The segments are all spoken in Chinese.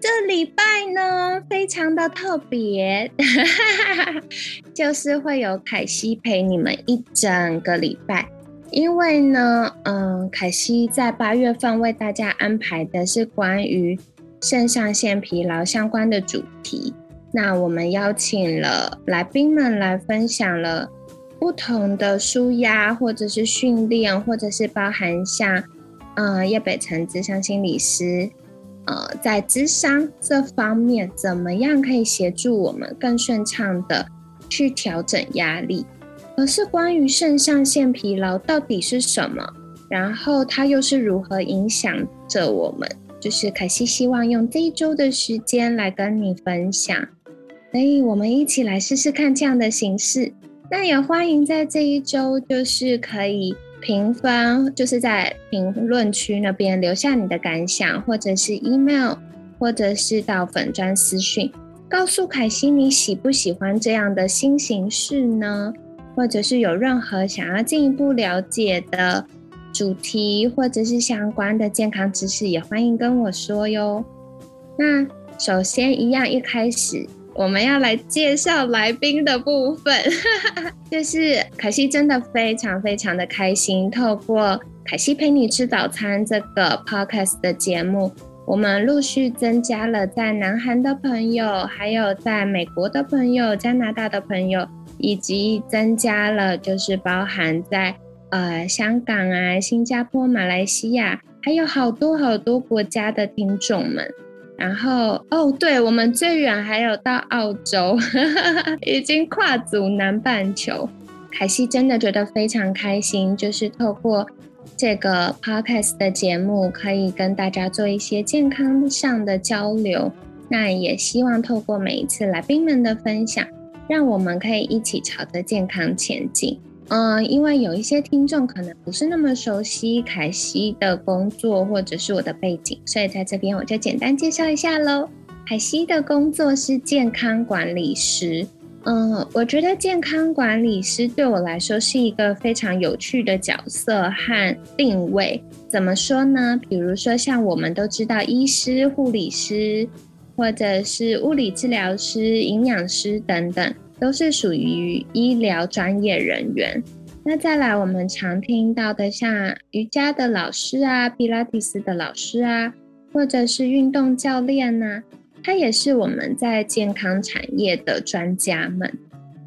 这礼拜呢，非常的特别，就是会有凯西陪你们一整个礼拜。因为呢，嗯，凯西在八月份为大家安排的是关于肾上腺疲劳相关的主题。那我们邀请了来宾们来分享了不同的舒压，或者是训练，或者是包含像，嗯，叶北辰智商心理师。呃，在智商这方面，怎么样可以协助我们更顺畅的去调整压力？可是关于肾上腺疲劳到底是什么？然后它又是如何影响着我们？就是凯西希望用这一周的时间来跟你分享，所以我们一起来试试看这样的形式。那也欢迎在这一周，就是可以。评分就是在评论区那边留下你的感想，或者是 email，或者是到粉专私讯，告诉凯西你喜不喜欢这样的新形式呢？或者是有任何想要进一步了解的主题，或者是相关的健康知识，也欢迎跟我说哟。那首先一样，一开始。我们要来介绍来宾的部分，就是凯西真的非常非常的开心，透过凯西陪你吃早餐这个 podcast 的节目，我们陆续增加了在南韩的朋友，还有在美国的朋友、加拿大的朋友，以及增加了就是包含在呃香港啊、新加坡、马来西亚，还有好多好多国家的听众们。然后哦，对我们最远还有到澳洲，已经跨足南半球。凯西真的觉得非常开心，就是透过这个 podcast 的节目，可以跟大家做一些健康上的交流。那也希望透过每一次来宾们的分享，让我们可以一起朝着健康前进。嗯，因为有一些听众可能不是那么熟悉凯西的工作或者是我的背景，所以在这边我就简单介绍一下喽。凯西的工作是健康管理师。嗯，我觉得健康管理师对我来说是一个非常有趣的角色和定位。怎么说呢？比如说像我们都知道，医师、护理师，或者是物理治疗师、营养师等等。都是属于医疗专业人员。那再来，我们常听到的像瑜伽的老师啊、皮拉提斯的老师啊，或者是运动教练呐，他也是我们在健康产业的专家们。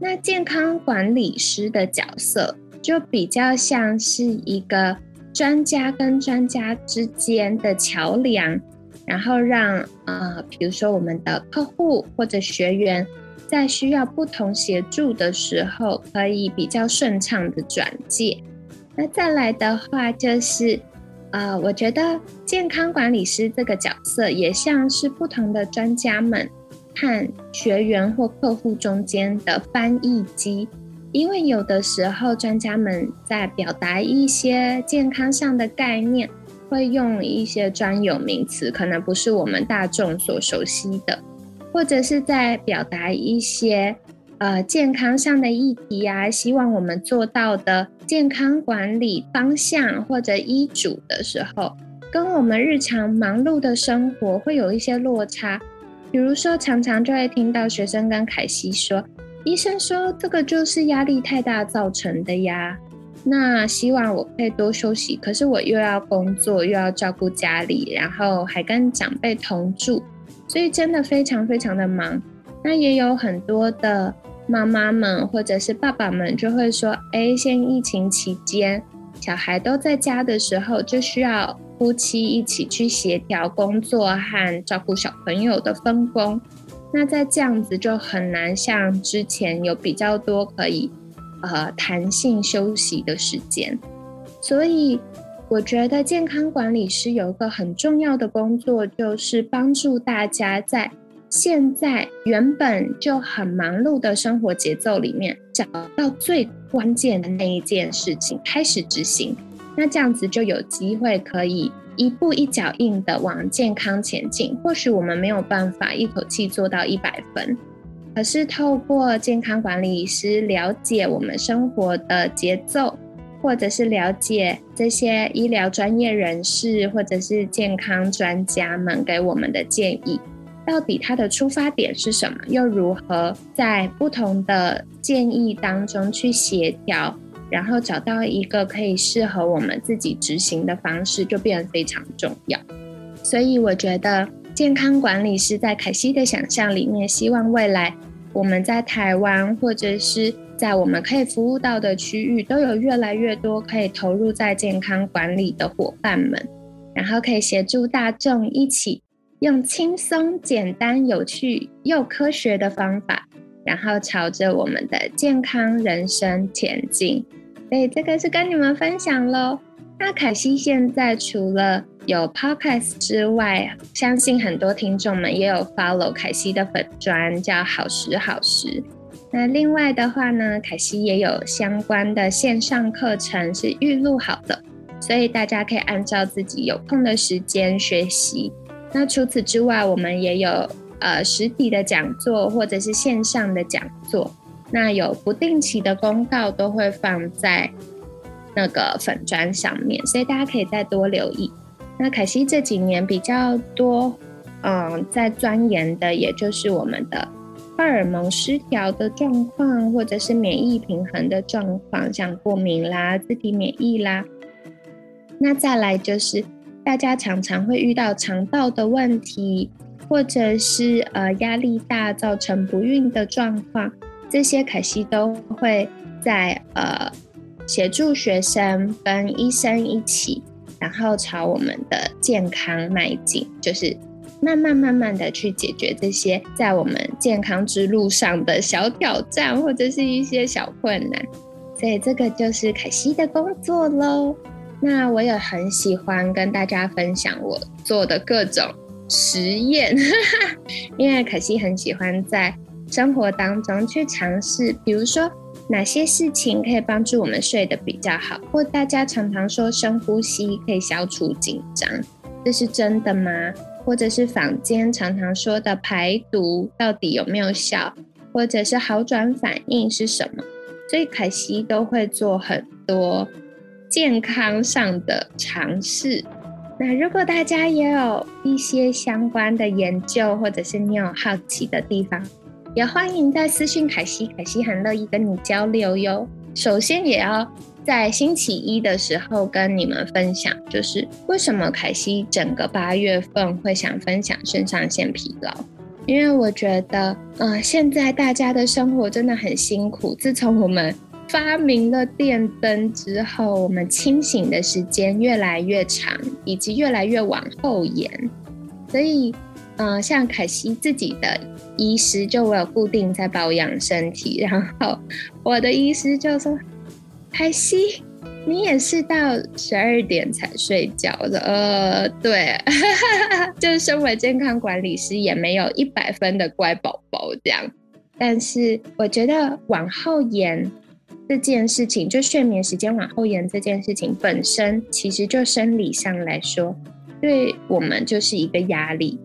那健康管理师的角色就比较像是一个专家跟专家之间的桥梁，然后让呃，比如说我们的客户或者学员。在需要不同协助的时候，可以比较顺畅的转介。那再来的话，就是，呃，我觉得健康管理师这个角色也像是不同的专家们和学员或客户中间的翻译机，因为有的时候专家们在表达一些健康上的概念，会用一些专有名词，可能不是我们大众所熟悉的。或者是在表达一些呃健康上的议题啊，希望我们做到的健康管理方向或者医嘱的时候，跟我们日常忙碌的生活会有一些落差。比如说，常常就会听到学生跟凯西说：“医生说这个就是压力太大造成的呀。”那希望我可以多休息，可是我又要工作，又要照顾家里，然后还跟长辈同住。所以真的非常非常的忙，那也有很多的妈妈们或者是爸爸们就会说：“哎，现疫情期间，小孩都在家的时候，就需要夫妻一起去协调工作和照顾小朋友的分工。那在这样子就很难像之前有比较多可以呃弹性休息的时间，所以。”我觉得健康管理师有一个很重要的工作，就是帮助大家在现在原本就很忙碌的生活节奏里面，找到最关键的那一件事情开始执行，那这样子就有机会可以一步一脚印的往健康前进。或许我们没有办法一口气做到一百分，可是透过健康管理师了解我们生活的节奏，或者是了解这些医疗专业人士或者是健康专家们给我们的建议。到底它的出发点是什么？又如何在不同的建议当中去协调，然后找到一个可以适合我们自己执行的方式，就变得非常重要。所以，我觉得健康管理师在凯西的想象里面，希望未来我们在台湾或者是在我们可以服务到的区域，都有越来越多可以投入在健康管理的伙伴们，然后可以协助大众一起。用轻松、简单、有趣又科学的方法，然后朝着我们的健康人生前进。所以这个是跟你们分享喽。那凯西现在除了有 podcast 之外，相信很多听众们也有 follow 凯西的粉砖，叫好时好时。那另外的话呢，凯西也有相关的线上课程是预录好的，所以大家可以按照自己有空的时间学习。那除此之外，我们也有呃实体的讲座或者是线上的讲座。那有不定期的公告都会放在那个粉砖上面，所以大家可以再多留意。那凯西这几年比较多嗯在钻研的，也就是我们的荷尔蒙失调的状况，或者是免疫平衡的状况，像过敏啦、自体免疫啦。那再来就是。大家常常会遇到肠道的问题，或者是呃压力大造成不孕的状况，这些凯西都会在呃协助学生跟医生一起，然后朝我们的健康迈进，就是慢慢慢慢的去解决这些在我们健康之路上的小挑战或者是一些小困难，所以这个就是凯西的工作喽。那我也很喜欢跟大家分享我做的各种实验，因为凯西很喜欢在生活当中去尝试，比如说哪些事情可以帮助我们睡得比较好，或大家常常说深呼吸可以消除紧张，这是真的吗？或者是坊间常常说的排毒到底有没有效，或者是好转反应是什么？所以凯西都会做很多。健康上的尝试。那如果大家也有一些相关的研究，或者是你有好奇的地方，也欢迎在私信凯西，凯西很乐意跟你交流哟。首先，也要在星期一的时候跟你们分享，就是为什么凯西整个八月份会想分享肾上腺疲劳，因为我觉得，呃，现在大家的生活真的很辛苦。自从我们发明了电灯之后，我们清醒的时间越来越长，以及越来越往后延。所以，嗯，像凯西自己的医师，就我有固定在保养身体，然后我的医师就说：“凯西，你也是到十二点才睡觉的。”呃，对，就是身为健康管理师，也没有一百分的乖宝宝这样。但是，我觉得往后延。这件事情，就睡眠时间往后延这件事情本身，其实就生理上来说，对我们就是一个压力。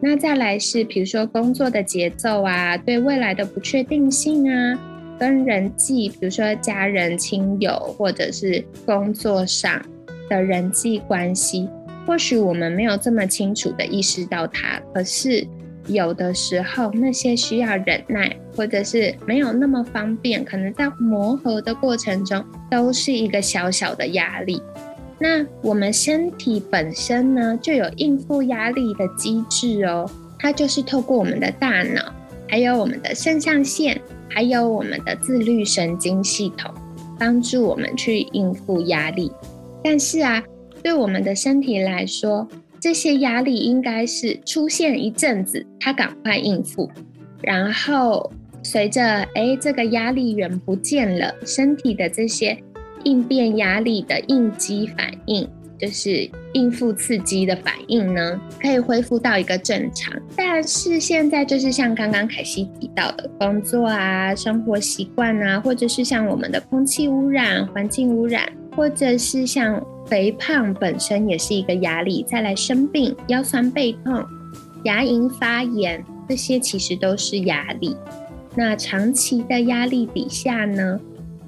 那再来是，比如说工作的节奏啊，对未来的不确定性啊，跟人际，比如说家人、亲友，或者是工作上的人际关系，或许我们没有这么清楚的意识到它，可是。有的时候，那些需要忍耐，或者是没有那么方便，可能在磨合的过程中，都是一个小小的压力。那我们身体本身呢，就有应付压力的机制哦，它就是透过我们的大脑，还有我们的肾上腺，还有我们的自律神经系统，帮助我们去应付压力。但是啊，对我们的身体来说，这些压力应该是出现一阵子，它赶快应付，然后随着哎这个压力源不见了，身体的这些应变压力的应激反应就是应付刺激的反应呢，可以恢复到一个正常。但是现在就是像刚刚凯西提到的工作啊、生活习惯啊，或者是像我们的空气污染、环境污染，或者是像肥胖本身也是一个压力，再来生病、腰酸背痛、牙龈发炎，这些其实都是压力。那长期的压力底下呢？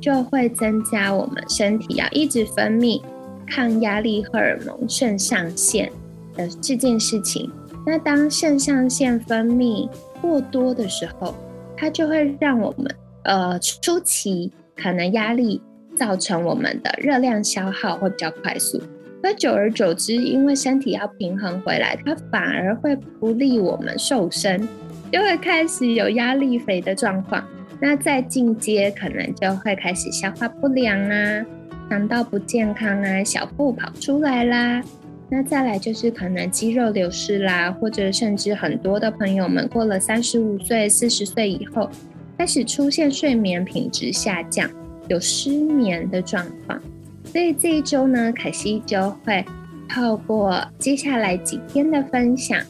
就会增加我们身体要一直分泌抗压力荷尔蒙肾上腺的这件事情。那当肾上腺分泌过多的时候，它就会让我们呃初期可能压力造成我们的热量消耗会比较快速。那久而久之，因为身体要平衡回来，它反而会不利我们瘦身，就会开始有压力肥的状况。那再进阶，可能就会开始消化不良啊，肠道不健康啊，小腹跑出来啦。那再来就是可能肌肉流失啦，或者甚至很多的朋友们过了三十五岁、四十岁以后，开始出现睡眠品质下降，有失眠的状况。所以这一周呢，凯西就会透过接下来几天的分享，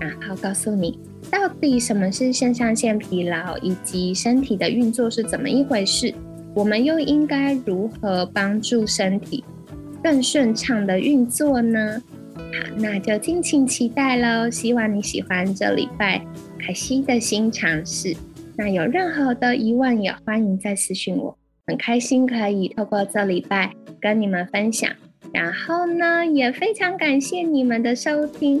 然后告诉你。到底什么是肾上腺疲劳，以及身体的运作是怎么一回事？我们又应该如何帮助身体更顺畅的运作呢？好，那就敬请期待喽！希望你喜欢这礼拜凯西的新尝试。那有任何的疑问，也欢迎再私讯我。很开心可以透过这礼拜跟你们分享，然后呢，也非常感谢你们的收听。